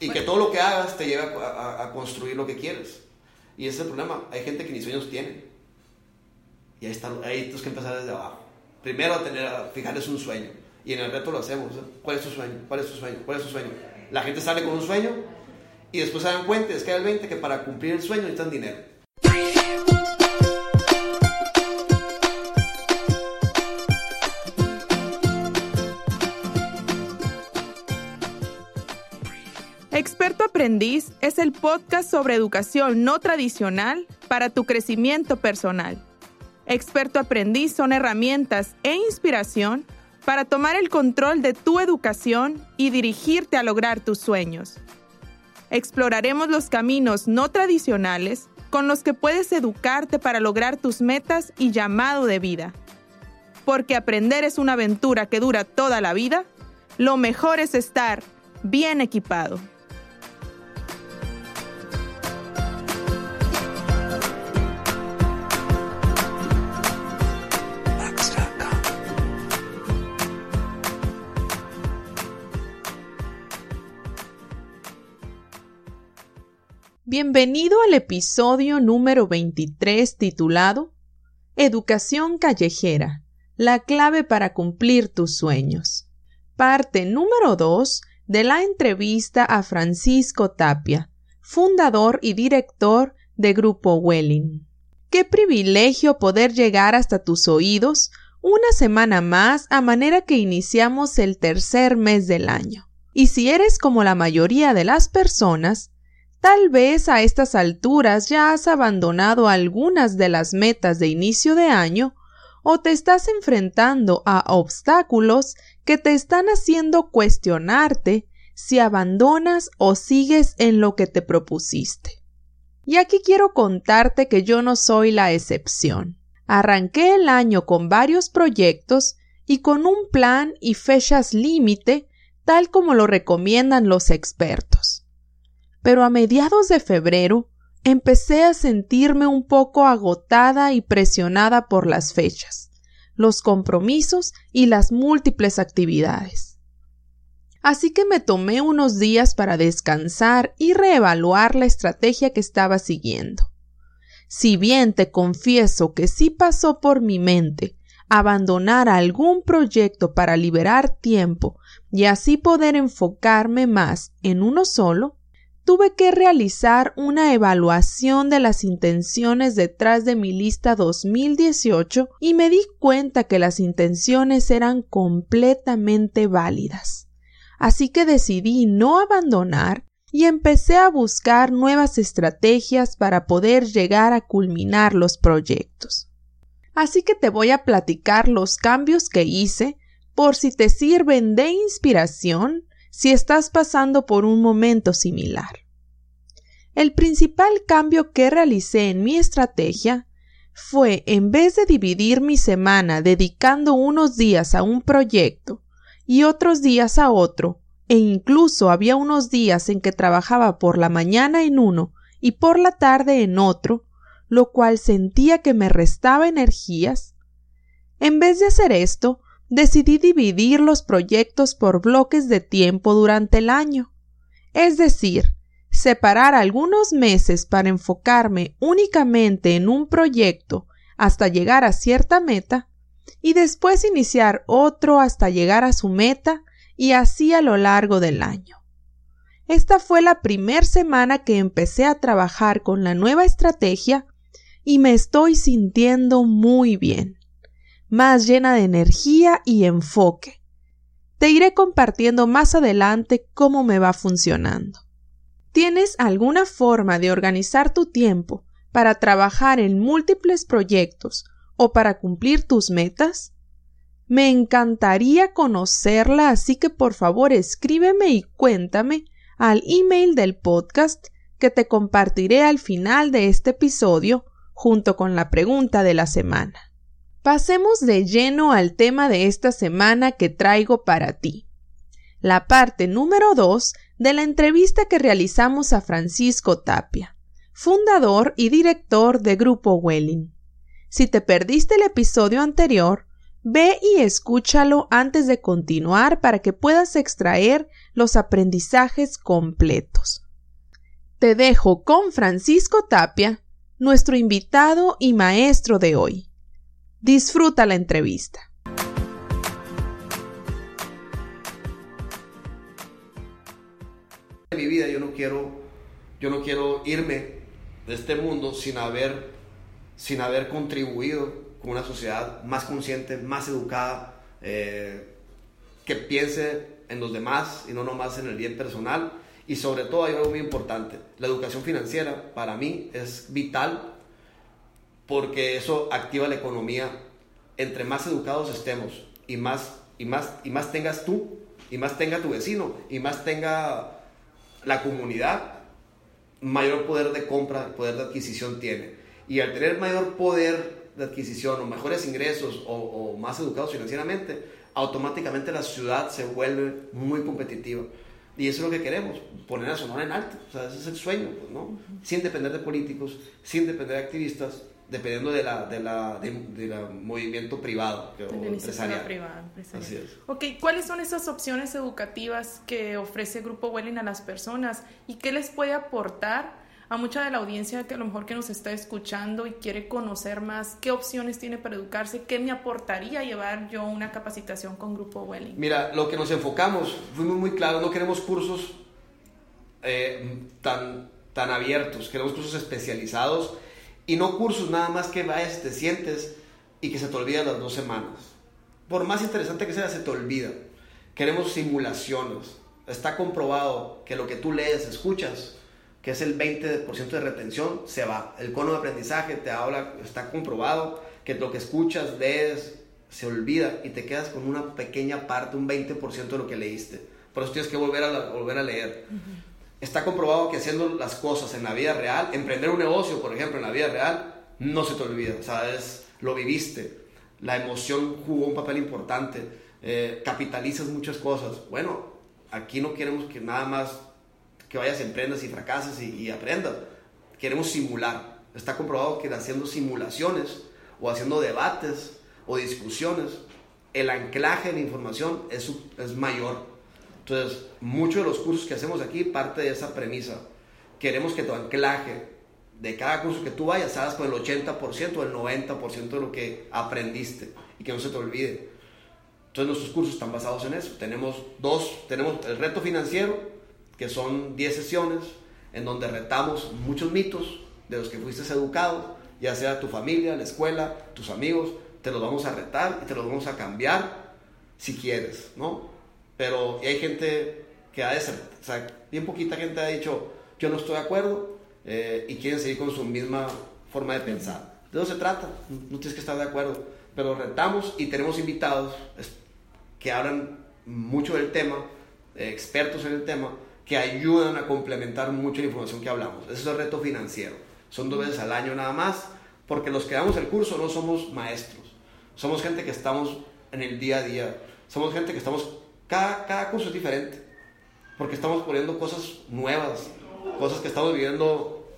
Y que todo lo que hagas te lleve a, construir lo que quieres. Y ese es el problema. Hay gente que ni sueños tiene. Y ahí, está, ahí tienes que empezar desde abajo. Primero a tener, a fijarles un sueño. Y en el reto lo hacemos. ¿Cuál es tu sueño? ¿Cuál es tu sueño? ¿Cuál es tu sueño? La gente sale con un sueño y después se dan cuenta, es que hay el 20 que para cumplir el sueño necesitan dinero. Aprendiz es el podcast sobre educación no tradicional para tu crecimiento personal. Experto Aprendiz son herramientas e inspiración para tomar el control de tu educación y dirigirte a lograr tus sueños. Exploraremos los caminos no tradicionales con los que puedes educarte para lograr tus metas y llamado de vida. Porque aprender es una aventura que dura toda la vida, lo mejor es estar bien equipado. Bienvenido al episodio número 23 titulado Educación callejera, la clave para cumplir tus sueños. Parte número 2 de la entrevista a Francisco Tapia, fundador y director de Grupo Welling. Qué privilegio poder llegar hasta tus oídos una semana más a manera que iniciamos el tercer mes del año. Y si eres como la mayoría de las personas, Tal vez a estas alturas ya has abandonado algunas de las metas de inicio de año o te estás enfrentando a obstáculos que te están haciendo cuestionarte si abandonas o sigues en lo que te propusiste. Y aquí quiero contarte que yo no soy la excepción. Arranqué el año con varios proyectos y con un plan y fechas límite tal como lo recomiendan los expertos pero a mediados de febrero empecé a sentirme un poco agotada y presionada por las fechas, los compromisos y las múltiples actividades. Así que me tomé unos días para descansar y reevaluar la estrategia que estaba siguiendo. Si bien te confieso que sí pasó por mi mente abandonar algún proyecto para liberar tiempo y así poder enfocarme más en uno solo, tuve que realizar una evaluación de las intenciones detrás de mi lista 2018 y me di cuenta que las intenciones eran completamente válidas. Así que decidí no abandonar y empecé a buscar nuevas estrategias para poder llegar a culminar los proyectos. Así que te voy a platicar los cambios que hice por si te sirven de inspiración si estás pasando por un momento similar. El principal cambio que realicé en mi estrategia fue, en vez de dividir mi semana dedicando unos días a un proyecto y otros días a otro, e incluso había unos días en que trabajaba por la mañana en uno y por la tarde en otro, lo cual sentía que me restaba energías, en vez de hacer esto, decidí dividir los proyectos por bloques de tiempo durante el año. Es decir, separar algunos meses para enfocarme únicamente en un proyecto hasta llegar a cierta meta y después iniciar otro hasta llegar a su meta y así a lo largo del año. Esta fue la primera semana que empecé a trabajar con la nueva estrategia y me estoy sintiendo muy bien más llena de energía y enfoque. Te iré compartiendo más adelante cómo me va funcionando. ¿Tienes alguna forma de organizar tu tiempo para trabajar en múltiples proyectos o para cumplir tus metas? Me encantaría conocerla, así que por favor escríbeme y cuéntame al email del podcast que te compartiré al final de este episodio junto con la pregunta de la semana. Pasemos de lleno al tema de esta semana que traigo para ti. La parte número 2 de la entrevista que realizamos a Francisco Tapia, fundador y director de Grupo Welling. Si te perdiste el episodio anterior, Ve y escúchalo antes de continuar para que puedas extraer los aprendizajes completos. Te dejo con Francisco Tapia, nuestro invitado y maestro de hoy. Disfruta la entrevista. Mi vida yo no quiero, yo no quiero irme de este mundo sin haber, sin haber contribuido con una sociedad más consciente, más educada, eh, que piense en los demás y no nomás en el bien personal. Y sobre todo hay algo muy importante, la educación financiera para mí es vital porque eso activa la economía. Entre más educados estemos y más, y más, y más tengas tú, y más tenga tu vecino, y más tenga la comunidad mayor poder de compra, poder de adquisición tiene. Y al tener mayor poder de adquisición o mejores ingresos o, más educados financieramente, automáticamente la ciudad se vuelve muy competitiva. Y eso es lo que queremos, poner a Sonora en alto. O sea, ese es el sueño, pues, ¿no? Sin depender de políticos, sin depender de activistas, dependiendo de la, de la, de, la movimiento privado o empresarial. Privado, Así es. Ok, ¿cuáles son esas opciones educativas que ofrece Grupo Welling a las personas y qué les puede aportar a mucha de la audiencia que a lo mejor que nos está escuchando y quiere conocer más qué opciones tiene para educarse, qué me aportaría llevar yo una capacitación con Grupo Welling? Mira, lo que nos enfocamos, fuimos muy claros, no queremos cursos eh, tan, tan abiertos, queremos cursos especializados y no cursos nada más que vayas, te sientes y que se te olvida las dos semanas. Por más interesante que sea, se te olvida. Queremos simulaciones. Está comprobado que lo que tú lees, escuchas, que es el 20% de retención, se va. El cono de aprendizaje te habla, está comprobado que lo que escuchas, lees, se olvida y te quedas con una pequeña parte, un 20% de lo que leíste. Por eso tienes que volver a, volver a leer está comprobado que haciendo las cosas en la vida real, emprender un negocio, por ejemplo, en la vida real, no se te olvida, o lo viviste, la emoción jugó un papel importante, eh, capitalizas muchas cosas. Bueno, aquí no queremos que nada más que vayas, emprendas y fracases y, y aprendas, queremos simular. Está comprobado que haciendo simulaciones o haciendo debates o discusiones, el anclaje de información es, es mayor. Entonces, muchos de los cursos que hacemos aquí parte de esa premisa. Queremos que tu anclaje de cada curso que tú vayas hagas con el 80% o el 90% de lo que aprendiste y que no se te olvide. Entonces, nuestros cursos están basados en eso. Tenemos dos, tenemos el reto financiero, que son 10 sesiones, en donde retamos muchos mitos de los que fuiste educado, ya sea tu familia, la escuela, tus amigos, te los vamos a retar y te los vamos a cambiar si quieres, ¿no? Pero hay gente que ha de ser, o sea, bien poquita gente ha dicho, yo no estoy de acuerdo eh, y quieren seguir con su misma forma de pensar. De eso se trata, no tienes que estar de acuerdo, pero retamos y tenemos invitados que hablan mucho del tema, expertos en el tema, que ayudan a complementar mucho la información que hablamos. Ese es el reto financiero. Son dos veces al año nada más, porque los que damos el curso no somos maestros, somos gente que estamos en el día a día, somos gente que estamos cada, curso es diferente, porque estamos poniendo cosas nuevas, cosas que estamos viviendo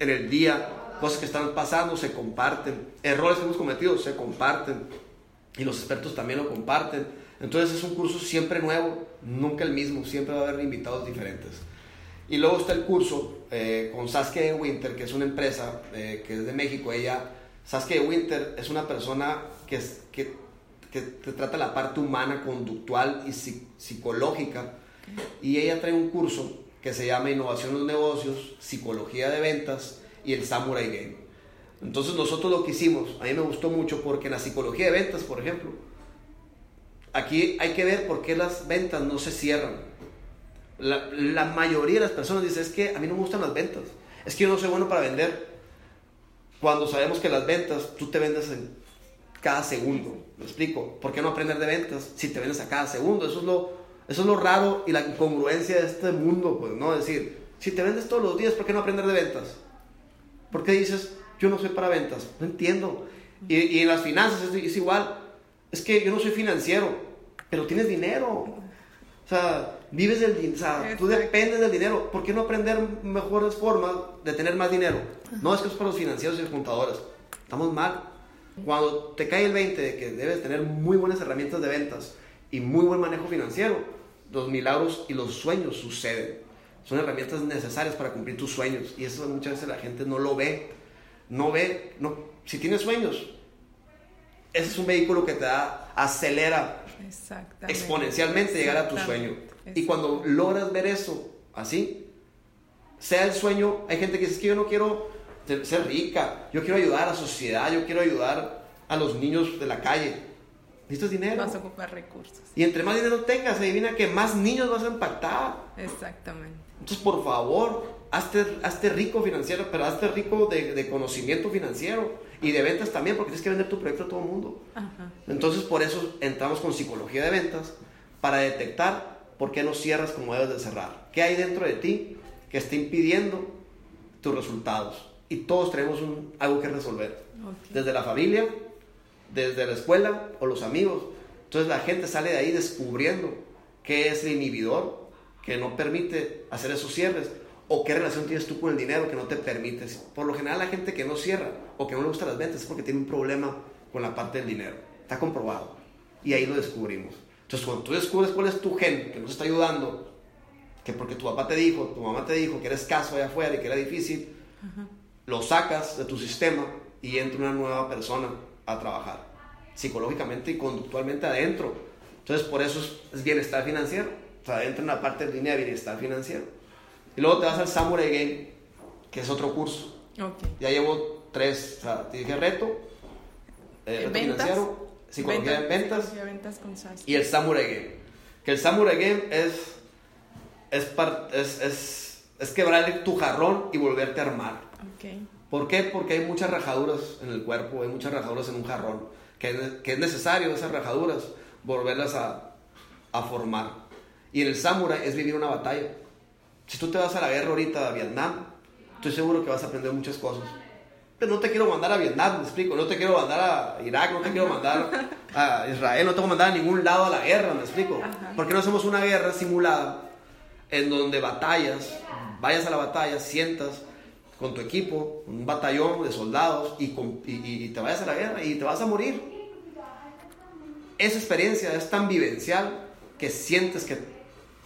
en el día, cosas que están pasando, se comparten, errores que hemos cometido, se comparten, y los expertos también lo comparten. Entonces es un curso siempre nuevo, nunca el mismo, siempre va a haber invitados diferentes. Y luego está el curso eh, con Saskia Winter, que es una empresa eh, que es de México. Ella, Saskia Winter es una persona que que te trata la parte humana, conductual y psicológica. Y ella trae un curso que se llama Innovación en los Negocios, Psicología de Ventas y el Samurai Game. Entonces nosotros lo que hicimos, a mí me gustó mucho porque en la psicología de ventas, por ejemplo, aquí hay que ver por qué las ventas no se cierran. La, la mayoría de las personas dicen, es que a mí no me gustan las ventas, es que yo no soy bueno para vender. Cuando sabemos que las ventas, tú te vendes en cada segundo. ¿Me explico? ¿Por qué no aprender de ventas si te vendes a cada segundo? Eso es lo, eso es lo raro y la incongruencia de este mundo, pues, ¿no? Es decir, si te vendes todos los días, ¿por qué no aprender de ventas? ¿Por qué dices, yo no soy para ventas? No entiendo. Y, y en las finanzas es, igual. Es que yo no soy financiero, pero tienes dinero. O sea, vives del dinero, o sea, tú dependes del dinero. ¿Por qué no aprender mejores formas de tener más dinero? No, es que es para los financieros y los contadores. Estamos mal. Cuando te cae el 20 de que debes tener muy buenas herramientas de ventas y muy buen manejo financiero, los milagros y los sueños suceden. Son herramientas necesarias para cumplir tus sueños y eso muchas veces la gente no lo ve. No ve, no, si tienes sueños, ese es un vehículo que te da, acelera exponencialmente llegar a tu sueño. Y cuando logras ver eso así, sea el sueño, hay gente que dice que yo no quiero ser rica, yo quiero ayudar a la sociedad, yo quiero ayudar a los niños de la calle. Necesitas dinero. Vas a ocupar recursos. Y entre más dinero tengas, adivina que más niños vas a impactar. Exactamente. Entonces, por favor, hazte, rico financiero, pero hazte rico de, conocimiento financiero y de ventas también, porque tienes que vender tu proyecto a todo el mundo. Entonces, por eso entramos con psicología de ventas para detectar por qué no cierras como debes de cerrar. ¿Qué hay dentro de ti que está impidiendo tus resultados? Y todos tenemos algo que resolver. Desde la familia, desde la escuela o los amigos. Entonces la gente sale de ahí descubriendo qué es el inhibidor que no permite hacer esos cierres o qué relación tienes tú con el dinero que no te permite. Por lo general la gente que no cierra o que no le gusta las ventas es porque tiene un problema con la parte del dinero. Está comprobado. Y ahí lo descubrimos. Entonces cuando tú descubres cuál es tu gen que nos está ayudando, que porque tu papá te dijo, tu mamá te dijo que eres caso allá afuera y que era difícil, lo sacas de tu sistema y entra una nueva persona a trabajar, psicológicamente y conductualmente adentro. Entonces, por eso es, bienestar financiero. O sea, entra en la parte de línea de bienestar financiero. Y luego te vas al Samurai Game, que es otro curso. Ya llevo tres, o sea, te dije reto, eh, reto financiero, psicología de ventas, y el Samurai Game. Que el Samurai Game es, es, es, es, es quebrar tu jarrón y volverte a armar. Okay. ¿Por qué? Porque hay muchas rajaduras en el cuerpo, hay muchas rajaduras en un jarrón, que, que es necesario esas rajaduras volverlas a, a, formar. Y en el samurai es vivir una batalla. Si tú te vas a la guerra ahorita a Vietnam, estoy seguro que vas a aprender muchas cosas. Pero no te quiero mandar a Vietnam, me explico. No te quiero mandar a Irak, no te quiero mandar a Israel, no te quiero mandar a ningún lado a la guerra, me explico. ¿Por qué no hacemos una guerra simulada en donde batallas, vayas a la batalla, sientas con tu equipo, un batallón de soldados y, te vayas a la guerra y te vas a morir. Esa experiencia es tan vivencial que sientes que,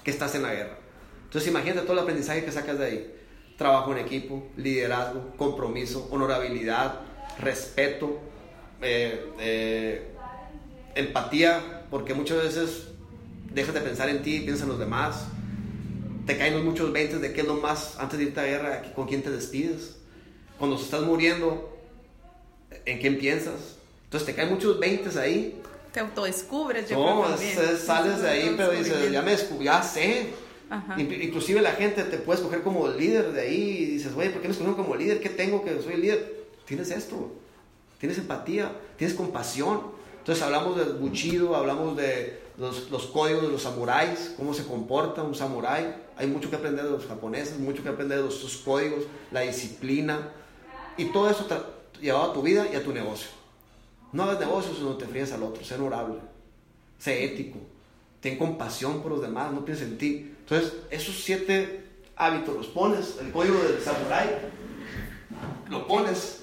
estás en la guerra. Entonces imagínate todo el aprendizaje que sacas de ahí. Trabajo en equipo, liderazgo, compromiso, honorabilidad, respeto, eh, eh, empatía, porque muchas veces dejas de pensar en ti, piensas en los demás te caen muchos 20 de qué es lo más, antes de irte a guerra, con quién te despides. Cuando estás muriendo, ¿en quién piensas? Entonces te caen muchos 20 ahí. Te autodescubres, yo no, sales de ahí, pero dices, ya me descubrí, ya sé. Inclusive la gente te puede escoger como líder de ahí y dices, oye, ¿por qué me escogieron como líder? ¿Qué tengo que soy líder? Tienes esto, tienes empatía, tienes compasión. Entonces hablamos del buchido, hablamos de los, los, códigos de los samuráis, cómo se comporta un samurái. Hay mucho que aprender de los japoneses, mucho que aprender de sus códigos, la disciplina. Y todo eso llevado a tu vida y a tu negocio. No hagas negocios no te fríes al otro, sé honorable, sé ético, ten compasión por los demás, no pienses en ti. Entonces, esos siete hábitos los pones, el código del samurái, lo pones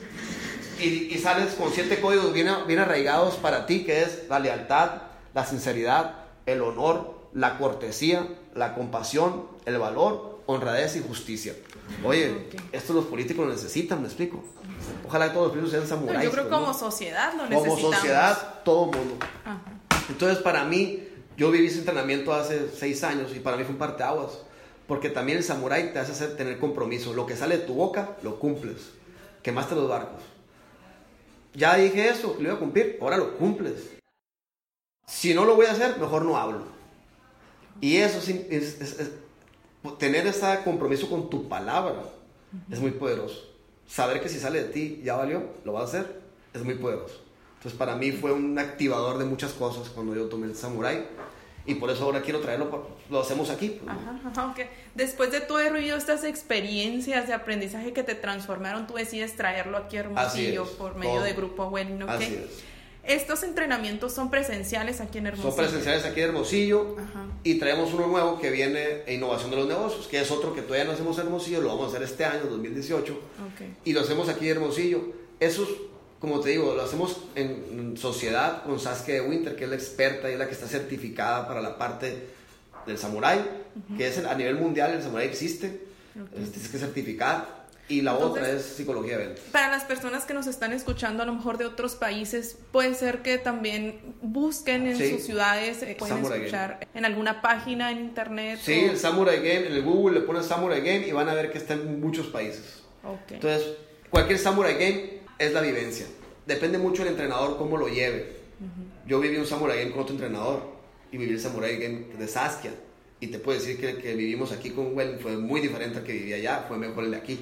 y, y, sales con siete códigos bien, bien arraigados para ti, que es la lealtad, la sinceridad, el honor, la cortesía, la compasión, el valor, honradez y justicia. Oye, esto los políticos lo necesitan, me explico. Ojalá que todos los políticos sean samuráis. Yo creo que como sociedad lo necesitamos. Como sociedad, todo mundo. Entonces, para mí, yo viví ese entrenamiento hace seis años y para mí fue un parteaguas. Porque también el samurái te hace hacer, tener compromiso. Lo que sale de tu boca, lo cumples. Quemaste los barcos. Ya dije eso, lo iba a cumplir, ahora lo cumples. Si no lo voy a hacer, mejor no hablo. Y eso es, tener ese compromiso con tu palabra es muy poderoso. Saber que si sale de ti ya valió, lo vas a hacer, es muy poderoso. Entonces para mí fue un activador de muchas cosas cuando yo tomé el samurai y por eso ahora quiero traerlo, lo hacemos aquí. Pues, ajá, Después de tú haber vivido estas experiencias de aprendizaje que te transformaron, tú decides traerlo aquí a Hermosillo por medio de Grupo Well, ¿ok? Así es. Estos entrenamientos son presenciales aquí en Hermosillo. Son presenciales aquí en Hermosillo y traemos uno nuevo que viene en Innovación de los Negocios, que es otro que todavía no hacemos en Hermosillo, lo vamos a hacer este año, 2018, y lo hacemos aquí en Hermosillo. Esos como te digo, lo hacemos en sociedad con Sasuke de Winter, que es la experta y es la que está certificada para la parte del samurái, que es a nivel mundial el samurái existe, tienes que certificar. Y la otra es psicología de ventas. Para las personas que nos están escuchando, a lo mejor de otros países, puede ser que también busquen en sus ciudades, eh, pueden escuchar en alguna página en internet. Sí, el Samurai Game, en el Google le ponen Samurai Game y van a ver que está en muchos países. Entonces, cualquier Samurai Game es la vivencia. Depende mucho del entrenador cómo lo lleve. Yo viví un Samurai Game con otro entrenador y viví el Samurai Game de Saskia. Y te puedo decir que el que vivimos aquí con Well fue muy diferente al que vivía allá, fue mejor el de aquí.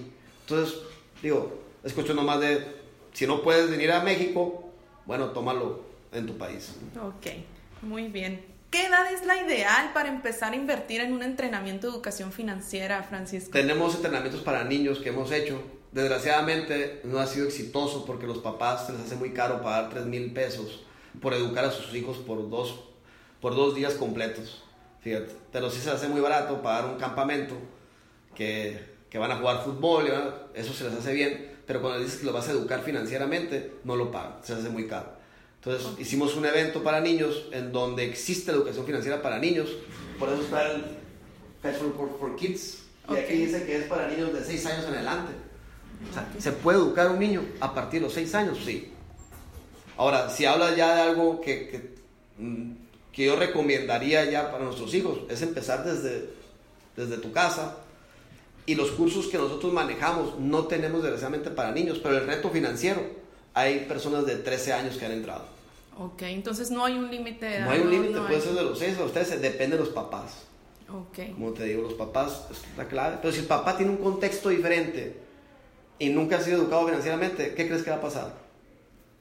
Entonces, digo, es cuestión nomás de, si no puedes venir a México, bueno, tómalo en tu país. Ok, muy bien. ¿Qué edad es la ideal para empezar a invertir en un entrenamiento de educación financiera, Francisco? Tenemos entrenamientos para niños que hemos hecho. Desgraciadamente no ha sido exitoso porque los papás se les hace muy caro pagar 3 mil pesos por educar a sus hijos por dos, por dos días completos. Fíjate, pero sí se hace muy barato pagar un campamento que que van a jugar fútbol, eso se les hace bien, pero cuando dices que lo vas a educar financieramente, no lo pagan, se hace muy caro. Entonces hicimos un evento para niños en donde existe la educación financiera para niños, por eso está el Festival for, Kids, y aquí dice que es para niños de 6 años en adelante. O sea, ¿se puede educar un niño a partir de los 6 años? Sí. Ahora, si hablas ya de algo que, que, mm, que yo recomendaría ya para nuestros hijos, es empezar desde, desde tu casa, y los cursos que nosotros manejamos no tenemos desgraciadamente para niños, pero el reto financiero, hay personas de 13 años que han entrado. Ok, entonces no hay un límite. No hay un límite, puede ser de los 6 a los 13, depende de los papás. Ok. Como te digo, los papás es la clave. Pero si el papá tiene un contexto diferente y nunca ha sido educado financieramente, ¿qué crees que va a pasar?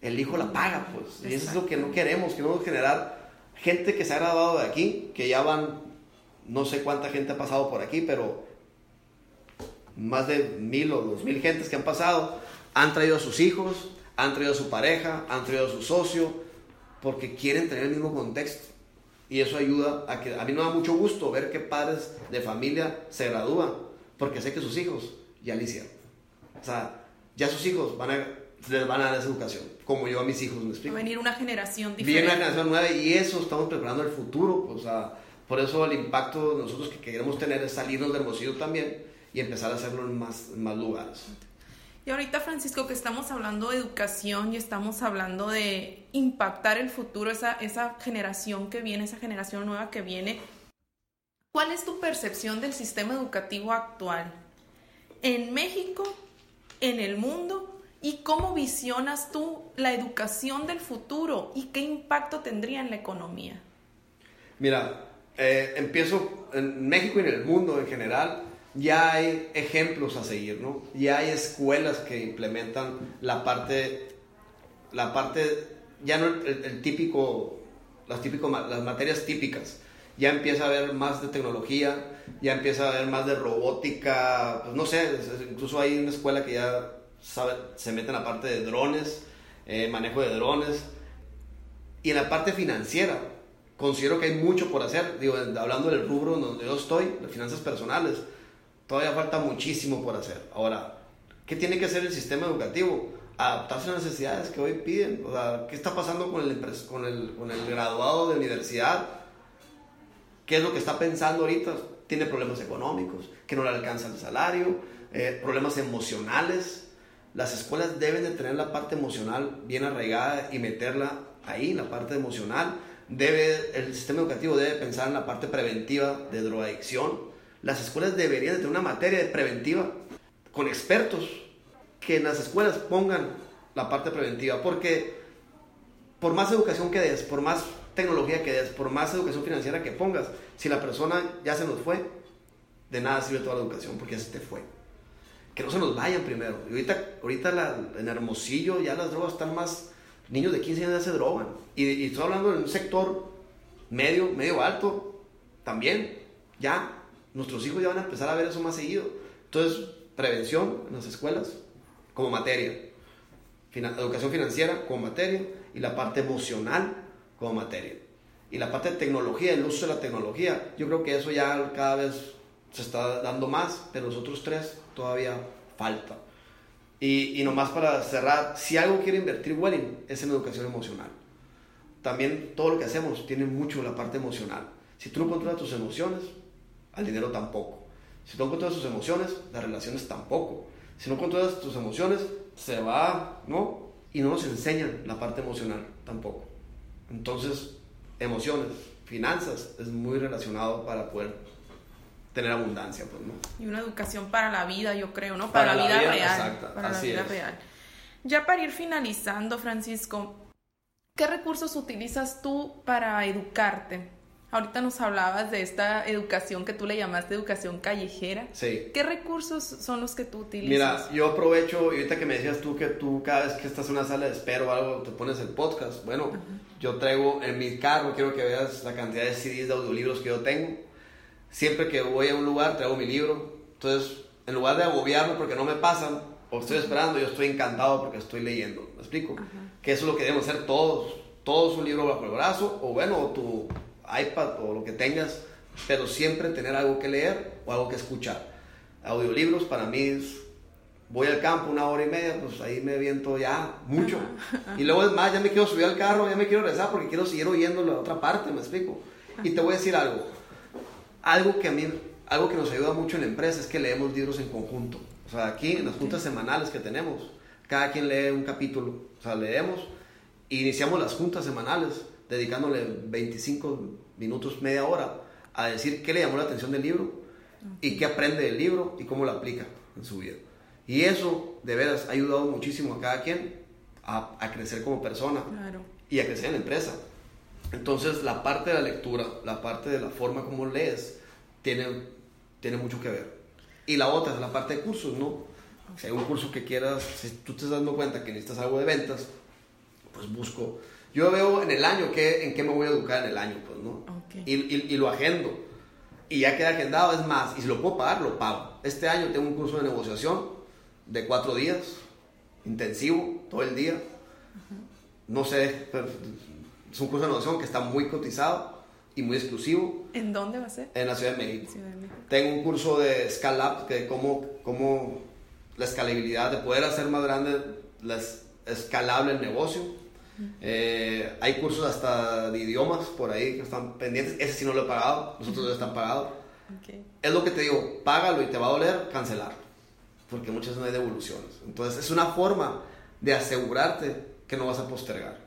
El hijo la paga, pues. Y eso es lo que no queremos, queremos generar gente que se ha graduado de aquí, que ya van, no sé cuánta gente ha pasado por aquí, pero más de mil o dos mil gentes que han pasado, han traído a sus hijos, han traído a su pareja, han traído a su socio, porque quieren tener el mismo contexto. Y eso ayuda a que a mí me da mucho gusto ver que padres de familia se gradúan, porque sé que sus hijos ya lo hicieron. O sea, ya sus hijos van a, les van a dar esa educación, como yo a mis hijos, ¿me explico? Va a venir una generación diferente. Viene una generación nueva y eso estamos preparando el futuro. O sea, por eso el impacto nosotros que queremos tener es salirnos del Hermosillo también y empezar a hacerlo en más, más lugares. Y ahorita, Francisco, que estamos hablando de educación y estamos hablando de impactar el futuro, esa, esa generación que viene, esa generación nueva que viene, ¿cuál es tu percepción del sistema educativo actual en México, en el mundo? ¿Y cómo visionas tú la educación del futuro y qué impacto tendría en la economía? Mira, eh, empiezo en México y en el mundo en general ya hay ejemplos a seguir, ¿no? Ya hay escuelas que implementan la parte, la parte, ya no el, típico, las, típico, las materias típicas, ya empieza a haber más de tecnología, ya empieza a haber más de robótica, pues no sé, incluso hay una escuela que ya sabe, se mete en la parte de drones, eh, manejo de drones, y en la parte financiera, considero que hay mucho por hacer, digo, hablando del rubro donde yo estoy, de finanzas personales, todavía falta muchísimo por hacer. Ahora, ¿qué tiene que hacer el sistema educativo? Adaptarse a las necesidades que hoy piden. O sea, ¿qué está pasando con el, con el, con el graduado de universidad? ¿Qué es lo que está pensando ahorita? Tiene problemas económicos, que no le alcanza el salario, eh, problemas emocionales. Las escuelas deben de tener la parte emocional bien arraigada y meterla ahí, la parte emocional. Debe, el sistema educativo debe pensar en la parte preventiva de drogadicción las escuelas deberían de tener una materia de preventiva con expertos que en las escuelas pongan la parte preventiva, porque por más educación que des, por más tecnología que des, por más educación financiera que pongas, si la persona ya se nos fue, de nada sirve toda la educación porque ya se te fue. Que no se nos vayan primero. Y ahorita, ahorita en Hermosillo ya las drogas están más, niños de 15 años ya se drogan. Y, y estoy hablando de un sector medio, medio alto, también, ya nuestros hijos ya van a empezar a ver eso más seguido. Entonces, prevención en las escuelas como materia, educación financiera como materia y la parte emocional como materia. Y la parte de tecnología, el uso de la tecnología, yo creo que eso ya cada vez se está dando más, pero los otros tres todavía falta. Y, y nomás para cerrar, si algo quiere invertir Welling es en educación emocional. También todo lo que hacemos tiene mucho la parte emocional. Si tú no controlas tus emociones, al dinero tampoco. Si no controlas tus emociones, las relaciones tampoco. Si no controlas tus emociones, se va, ¿no? Y no nos enseñan la parte emocional tampoco. Entonces, emociones, finanzas, es muy relacionado para poder tener abundancia, pues, ¿no? Y una educación para la vida, yo creo, ¿no? Para, la, vida, real. Exacta, para así la vida es. real. Ya para ir finalizando, Francisco, ¿qué recursos utilizas tú para educarte? Ahorita nos hablabas de esta educación que tú le llamaste educación callejera. Sí. ¿Qué recursos son los que tú utilizas? Mira, yo aprovecho, y ahorita que me decías tú que tú cada vez que estás en una sala de espera o algo te pones el podcast, bueno, yo traigo en mi carro, quiero que veas la cantidad de CDs de audiolibros que yo tengo. Siempre que voy a un lugar traigo mi libro, entonces en lugar de agobiarme porque no me pasan o estoy esperando, yo estoy encantado porque estoy leyendo, ¿me explico? Que eso es lo que debemos hacer todos, todos un libro bajo el brazo o bueno, tu iPad o lo que tengas, pero siempre tener algo que leer o algo que escuchar. Audiolibros para mí es, voy al campo una hora y media, pues ahí me viento ya mucho. Y luego es más, ya me quiero subir al carro, ya me quiero regresar porque quiero seguir oyendo la otra parte, me explico. Y te voy a decir algo, algo que a mí, algo que nos ayuda mucho en la empresa es que leemos libros en conjunto. O sea, aquí en las juntas semanales que tenemos, cada quien lee un capítulo, o sea, leemos e iniciamos las juntas semanales dedicándole 25 minutos, media hora a decir qué le llamó la atención del libro y qué aprende del libro y cómo lo aplica en su vida. Y eso, de veras, ha ayudado muchísimo a cada quien a, a crecer como persona Claro. y a crecer en la empresa. Entonces, la parte de la lectura, la parte de la forma como lees, tiene, tiene mucho que ver. Y la otra es la parte de cursos, ¿no? Si hay un curso que quieras, si tú te estás dando cuenta que necesitas algo de ventas, pues busco. Yo veo en el año qué, en qué me voy a educar en el año, pues, ¿no? Ok. Y, y- y lo agendo. Y ya queda agendado, es más, y si lo puedo pagar, lo pago. Este año tengo un curso de negociación de cuatro días, intensivo, todo el día. No sé, pero es un curso de negociación que está muy cotizado y muy exclusivo ¿En dónde va a ser? en la Ciudad de México. Ciudad de México. Tengo un curso de Scale Up, que cómo, cómo la escalabilidad, de poder hacer más grande, la es- escalable el negocio. Eh, hay cursos hasta de idiomas por ahí que están pendientes. Ese sí no lo he pagado, los otros ya están pagados. Ok. Es lo que te digo, págalo y te va a doler, cancelarlo. Porque muchas veces no hay devoluciones. Entonces es una forma de asegurarte que no vas a postergar.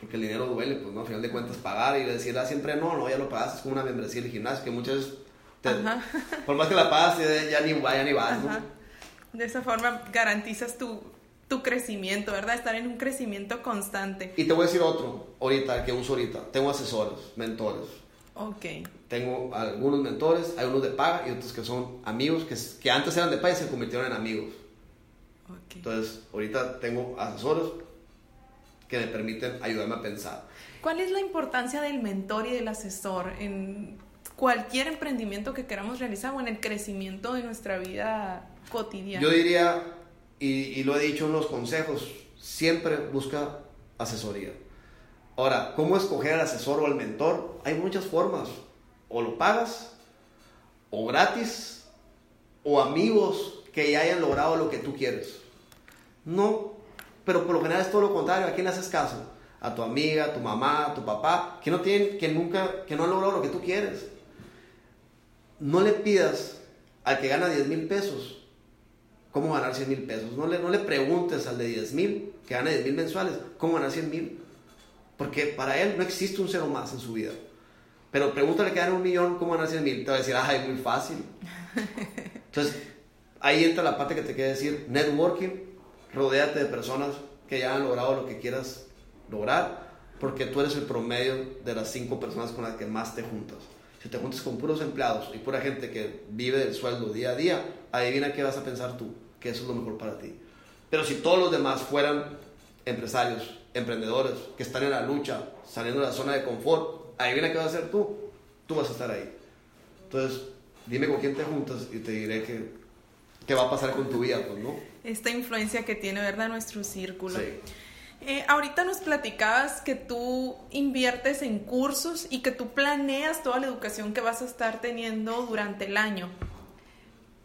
Porque el dinero duele, pues no, al final de cuentas pagar y decir ah, siempre no, no, ya lo pagaste, es como una membresía del gimnasio que muchas veces, te- por más que la pagas, ya, ni, va, ya ni vas, ¿no? De esa forma garantizas tu, tu crecimiento, ¿verdad? Estar en un crecimiento constante. Y te voy a decir otro, ahorita, que uso ahorita. Tengo asesores, mentores. Ok. Tengo algunos mentores, hay unos de paga y otros que son amigos, que, que antes eran de paga y se convirtieron en amigos. Ok. Entonces, ahorita tengo asesores que me permiten ayudarme a pensar. ¿Cuál es la importancia del mentor y del asesor en cualquier emprendimiento que queramos realizar o en el crecimiento de nuestra vida cotidiana? Yo diría, y, y lo he dicho en los consejos, siempre busca asesoría. Ahora, ¿cómo escoger al asesor o al mentor? Hay muchas formas. O lo pagas, o gratis, o amigos que ya hayan logrado lo que tú quieres. No, pero por lo general es todo lo contrario. ¿A quién le haces caso? A tu amiga, a tu mamá, a tu papá, que no tienen, que nunca, que no han logrado lo que tú quieres. No le pidas al que gana 10 mil pesos cómo ganar 100 mil pesos. No le, no le preguntes al de 10 mil, que gana 10 mil mensuales, cómo ganar 100 mil. Porque para él no existe un cero más en su vida. Pero pregúntale que gana un millón, cómo ganar 100 mil. Te va a decir, ah, es muy fácil. Entonces, ahí entra la parte que te quiere decir, networking, rodéate de personas que ya han logrado lo que quieras lograr, porque tú eres el promedio de las cinco personas con las que más te juntas. Si te juntas con puros empleados y pura gente que vive del sueldo día a día, adivina qué vas a pensar tú, que eso es lo mejor para ti. Pero si todos los demás fueran empresarios, emprendedores, que están en la lucha, saliendo de la zona de confort, adivina qué vas a hacer tú, tú vas a estar ahí. Entonces, dime con quién te juntas y te diré que, qué va a pasar con tu vida, pues, ¿no? Esta influencia que tiene, ¿verdad? Nuestro círculo. Sí. Eh, ahorita nos platicabas que tú inviertes en cursos y que tú planeas toda la educación que vas a estar teniendo durante el año.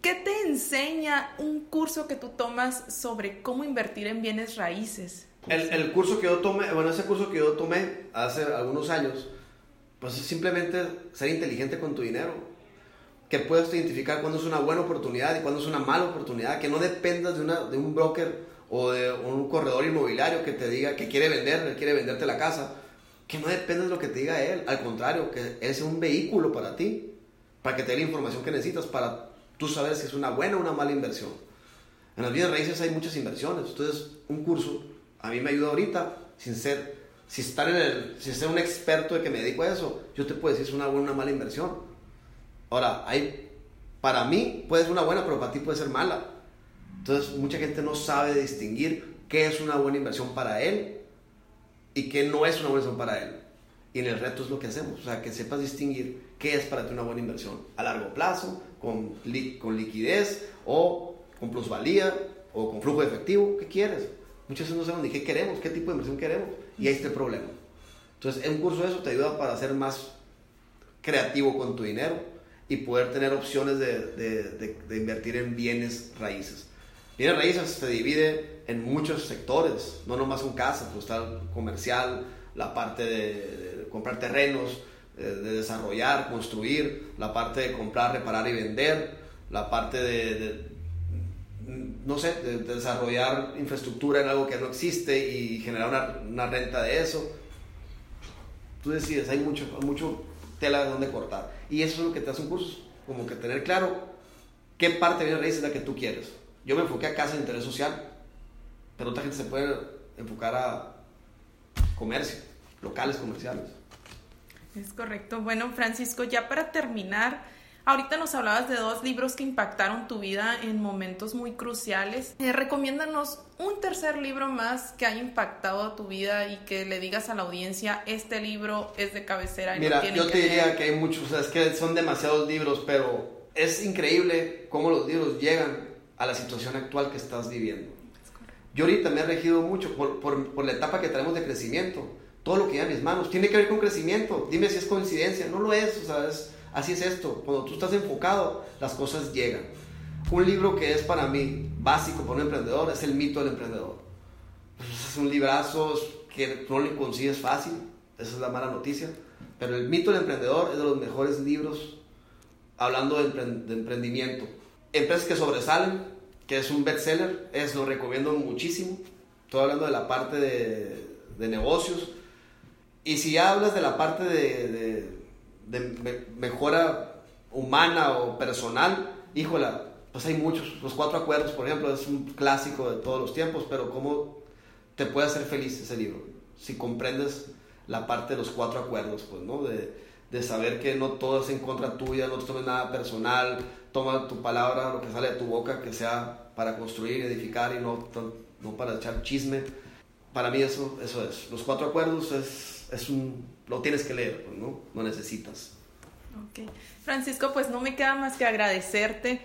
¿Qué te enseña un curso que tú tomas sobre cómo invertir en bienes raíces? El, curso que yo tomé, bueno, ese curso que yo tomé hace algunos años, pues es simplemente ser inteligente con tu dinero. Que puedas identificar cuándo es una buena oportunidad y cuándo es una mala oportunidad. Que no dependas de, un broker o de un corredor inmobiliario que te diga que quiere vender, quiere venderte la casa. Que no dependas de lo que te diga él. Al contrario, que es un vehículo para ti. Para que te dé la información que necesitas para tú saber si es una buena o una mala inversión. En las bienes raíces hay muchas inversiones. Entonces, un curso a mí me ayuda ahorita, sin ser, sin estar en el, sin ser un experto de que me dedico a eso, yo te puedo decir si es una buena o una mala inversión. Ahora, hay, para mí puede ser una buena, pero para ti puede ser mala. Entonces, mucha gente no sabe distinguir qué es una buena inversión para él y qué no es una buena inversión para él. Y en el reto es lo que hacemos, o sea, que sepas distinguir qué es para ti una buena inversión a largo plazo, con, con liquidez o con plusvalía o con flujo de efectivo, ¿qué quieres? Muchas veces no sabemos ni qué queremos, qué tipo de inversión queremos. Y ahí está el problema. Entonces, un curso de eso te ayuda para ser más creativo con tu dinero y poder tener opciones de, de, invertir en bienes raíces. Bienes raíces se divide en muchos sectores, no nomás en casas, pues está comercial, la parte de, comprar terrenos, de desarrollar, construir, la parte de comprar, reparar y vender, la parte de, no sé, de, desarrollar infraestructura en algo que no existe y generar una, renta de eso. Tú decides, hay mucho, mucho tela de donde cortar. Y eso es lo que te hace un curso, como que tener claro qué parte de raíz es la que tú quieres. Yo me enfoqué a casa de interés social, pero otra gente se puede enfocar a comercio, locales comerciales. Es correcto. Bueno, Francisco, ya para terminar, Ahorita nos hablabas de dos libros que impactaron tu vida en momentos muy cruciales. Eh, recomiéndanos un tercer libro más que haya impactado tu vida y que le digas a la audiencia, este libro es de cabecera. Y Mira, yo te diría que hay muchos, o sea, es que son demasiados libros, pero es increíble cómo los libros llegan a la situación actual que estás viviendo. Yo ahorita me he regido mucho por, por, por la etapa que tenemos de crecimiento. Todo lo que hay mis manos tiene que ver con crecimiento. Dime si es coincidencia. No lo es, o sea, es Así es esto, cuando tú estás enfocado, las cosas llegan. Un libro que es para mí básico para un emprendedor es El mito del emprendedor. Pues, es un librazo que no le consigues fácil, esa es la mala noticia, pero El mito del emprendedor es de los mejores libros hablando de, emprendimiento. Empresas que sobresalen, que es un bestseller, es lo recomiendo muchísimo. Estoy hablando de la parte de, de negocios. Y si hablas de la parte de de mejora humana o personal, híjola, pues hay muchos. Los cuatro acuerdos, por ejemplo, es un clásico de todos los tiempos, pero ¿cómo te puede hacer feliz ese libro? Si comprendes la parte de los cuatro acuerdos, pues, ¿no? De, de saber que no todo es en contra tuya, no tomes nada personal, toma tu palabra, lo que sale de tu boca, que sea para construir, edificar y no, no para echar chisme. Para mí eso, eso es. Los cuatro acuerdos es, es un lo tienes que leer, ¿no? No necesitas. Ok. Francisco, pues no me queda más que agradecerte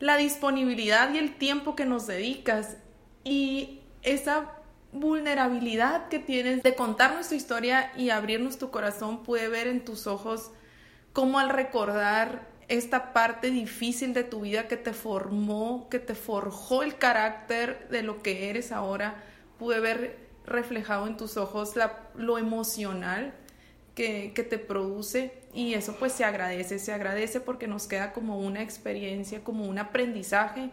la disponibilidad y el tiempo que nos dedicas y esa vulnerabilidad que tienes de contar nuestra historia y abrirnos tu corazón, puede ver en tus ojos cómo al recordar esta parte difícil de tu vida que te formó, que te forjó el carácter de lo que eres ahora, pude ver reflejado en tus ojos la, lo emocional que, te produce y eso pues se agradece, se agradece porque nos queda como una experiencia, como un aprendizaje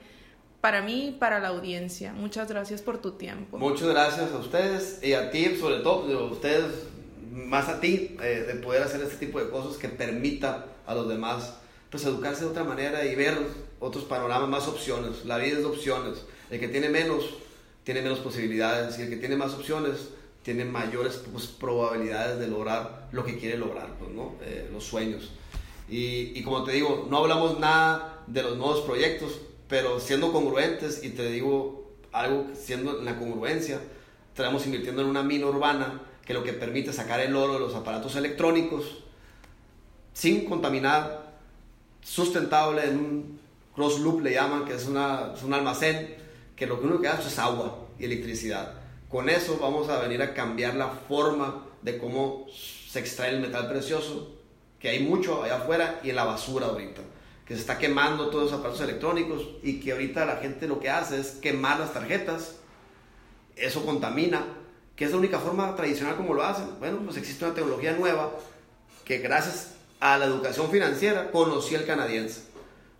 para mí y para la audiencia. Muchas gracias por tu tiempo. Muchas gracias a ustedes y a ti, sobre todo, a ustedes, más a ti, eh, de poder hacer este tipo de cosas que permita a los demás pues educarse de otra manera y ver otros panoramas, más opciones. La vida es de opciones. El que tiene menos, tiene menos posibilidades y el que tiene más opciones, tiene mayores pues, probabilidades de lograr lo que quiere lograr, pues, ¿no? Eh, los sueños. Y, y, como te digo, no hablamos nada de los nuevos proyectos, pero siendo congruentes, y te digo algo siendo en la congruencia, estamos invirtiendo en una mina urbana que lo que permite sacar el oro de los aparatos electrónicos sin contaminar, sustentable en un cross loop le llaman, que es, una, es un almacén, que lo que hace es agua y electricidad con eso vamos a venir a cambiar la forma de cómo se extrae el metal precioso, que hay mucho allá afuera y en la basura ahorita, que se está quemando todos los aparatos electrónicos y que ahorita la gente lo que hace es quemar las tarjetas. Eso contamina, que es la única forma tradicional como lo hacen. Bueno, pues existe una tecnología nueva que gracias a la educación financiera conocí al canadiense,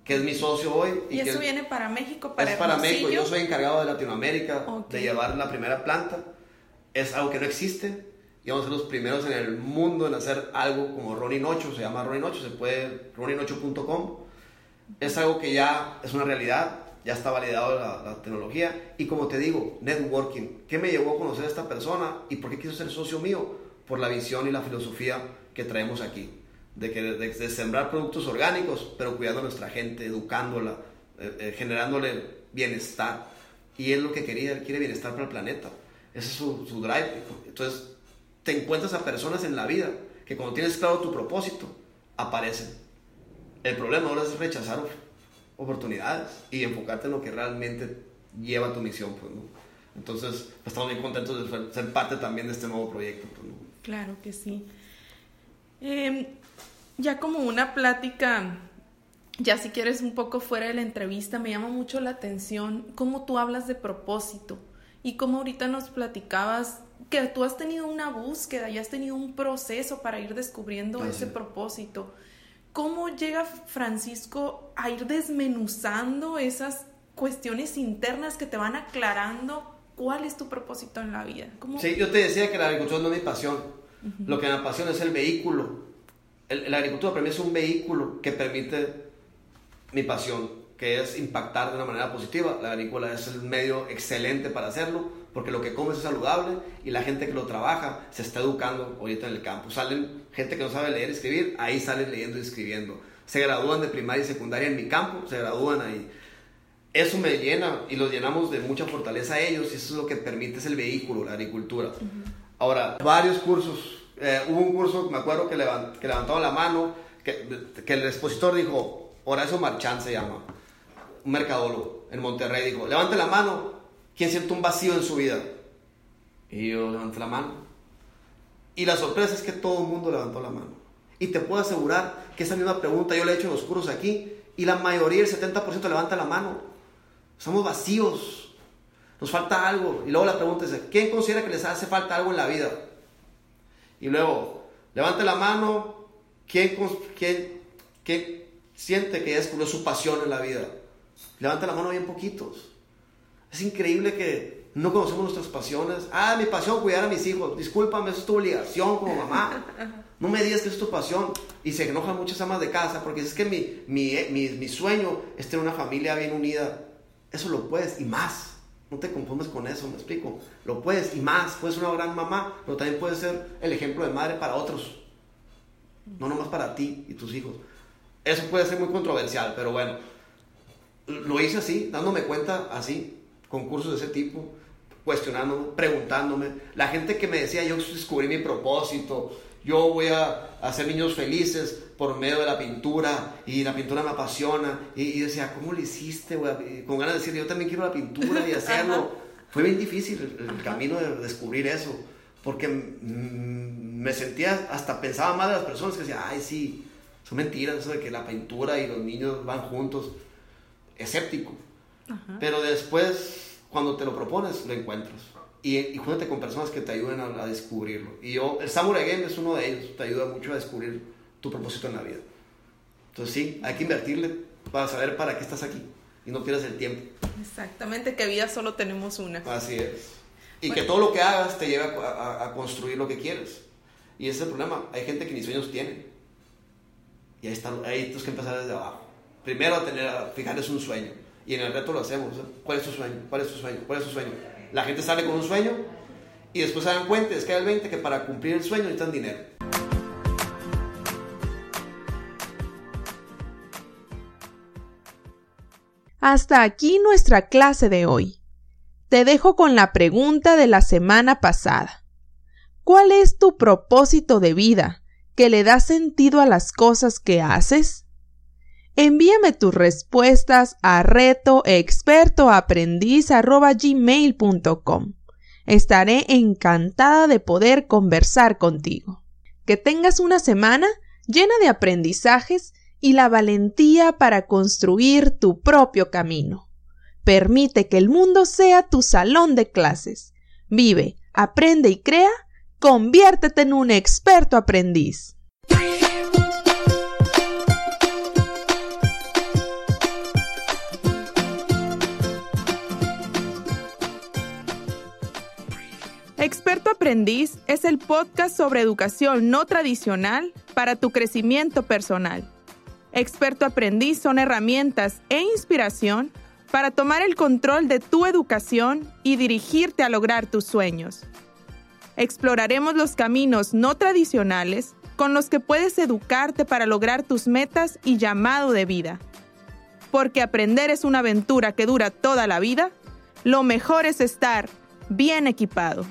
que es mi socio hoy. ¿Y, eso viene para México? Para es para México, yo soy encargado de Latinoamérica, de llevar la primera planta. Es algo que no existe, y vamos a ser los primeros en el mundo en hacer algo como Ronin 8, se llama Ronin 8, se puede, ronin8.com. Es algo que ya es una realidad, ya está validado la, tecnología. Y como te digo, networking. ¿Qué me llevó a conocer a esta persona y por qué quiso ser socio mío? Por la visión y la filosofía que traemos aquí. De, que, de, sembrar productos orgánicos, pero cuidando a nuestra gente, educándola, eh, eh, generándole bienestar. Y él lo que quería, él quiere bienestar para el planeta. Ese es su, su drive. Entonces, te encuentras a personas en la vida que cuando tienes claro tu propósito, aparecen. El problema ahora es rechazar oportunidades y enfocarte en lo que realmente lleva tu misión. Pues, Entonces, pues, estamos bien contentos de ser parte también de este nuevo proyecto. Pues, claro que sí. Em, ya como una plática, ya si quieres un poco fuera de la entrevista, me llama mucho la atención cómo tú hablas de propósito y cómo ahorita nos platicabas que tú has tenido una búsqueda y has tenido un proceso para ir descubriendo ese propósito. ¿Cómo llega Francisco a ir desmenuzando esas cuestiones internas que te van aclarando cuál es tu propósito en la vida? Sí, yo te decía que la agricultura no es mi pasión. Lo que me apasiona es el vehículo. La agricultura para mí es un vehículo que permite mi pasión, que es impactar de una manera positiva. La agrícola es el medio excelente para hacerlo porque lo que comes es saludable y la gente que lo trabaja se está educando ahorita en el campo. Salen gente que no sabe leer y escribir, ahí salen leyendo y escribiendo. Se gradúan de primaria y secundaria en mi campo, se gradúan ahí. Eso me llena y los llenamos de mucha fortaleza a ellos y eso es lo que permite, es el vehículo, la agricultura. Ahora, varios cursos. Eh, hubo un curso, me acuerdo, que, levant, la mano, que, el expositor dijo, Horacio Marchán se llama, un mercadólogo en Monterrey, dijo, levante la mano ¿Quién siente un vacío en su vida? Y yo levanté la mano. Y la sorpresa es que todo el mundo levantó la mano. Y te puedo asegurar que esa misma pregunta yo le he hecho en los cursos aquí y la mayoría, el 70% levanta la mano. Somos vacíos. Nos falta algo. Y luego la pregunta es, ¿quién considera que les hace falta algo en la vida? Y luego, levante la mano, ¿quién, quién, siente que descubrió su pasión en la vida? Levanta la mano bien poquitos. Es increíble que no conocemos nuestras pasiones. Ah, mi pasión, cuidar a mis hijos. Discúlpame, eso es tu obligación como mamá. No me digas que es tu pasión. Y se enojan muchas amas de casa porque es que mi, mi, mi, mi sueño es tener una familia bien unida. Eso lo puedes y más. No te confundes con eso, me explico. Lo puedes y más. Puedes ser una gran mamá, pero también puedes ser el ejemplo de madre para otros. No nomás para ti y tus hijos. Eso puede ser muy controversial, pero bueno. Lo hice así, dándome cuenta así concursos de ese tipo, cuestionándome, preguntándome. La gente que me decía, yo descubrí mi propósito, yo voy a hacer niños felices por medio de la pintura y la pintura me apasiona. Y, decía, ¿cómo lo hiciste? Con ganas de decir, yo también quiero la pintura y hacerlo. Fue bien difícil el, camino de descubrir eso, porque me sentía, hasta pensaba más de las personas que decían, ay, sí, son mentiras eso de que la pintura y los niños van juntos. Escéptico. Pero después, cuando te lo propones, lo encuentras. Y, y júntate con personas que te ayuden a, descubrirlo. Y yo, el Samurai Game es uno de ellos. Te ayuda mucho a descubrir tu propósito en la vida. Entonces sí, hay que invertirle para saber para qué estás aquí. Y no pierdas el tiempo. Exactamente, que vida solo tenemos una. Así es. Y que todo lo que hagas te lleve a, construir lo que quieres. Y ese es el problema. Hay gente que ni sueños tiene. Y ahí, está, ahí tienes que empezar desde abajo. Primero a tener, a fijarles un sueño. Y en el reto lo hacemos. ¿Cuál es tu sueño? ¿Cuál es tu sueño? ¿Cuál es tu sueño? La gente sale con un sueño y después se dan cuenta, es que hay el 20 que para cumplir el sueño necesitan dinero. Hasta aquí nuestra clase de hoy. Te dejo con la pregunta de la semana pasada. ¿Cuál es tu propósito de vida que le da sentido a las cosas que haces? Envíame tus respuestas a retoexpertoaprendiz.gmail.com. Estaré encantada de poder conversar contigo. Que tengas una semana llena de aprendizajes y la valentía para construir tu propio camino. Permite que el mundo sea tu salón de clases. Vive, aprende y crea. Conviértete en un experto aprendiz. Experto Aprendiz es el podcast sobre educación no tradicional para tu crecimiento personal. Experto Aprendiz son herramientas e inspiración para tomar el control de tu educación y dirigirte a lograr tus sueños. Exploraremos los caminos no tradicionales con los que puedes educarte para lograr tus metas y llamado de vida. Porque aprender es una aventura que dura toda la vida, lo mejor es estar bien equipado.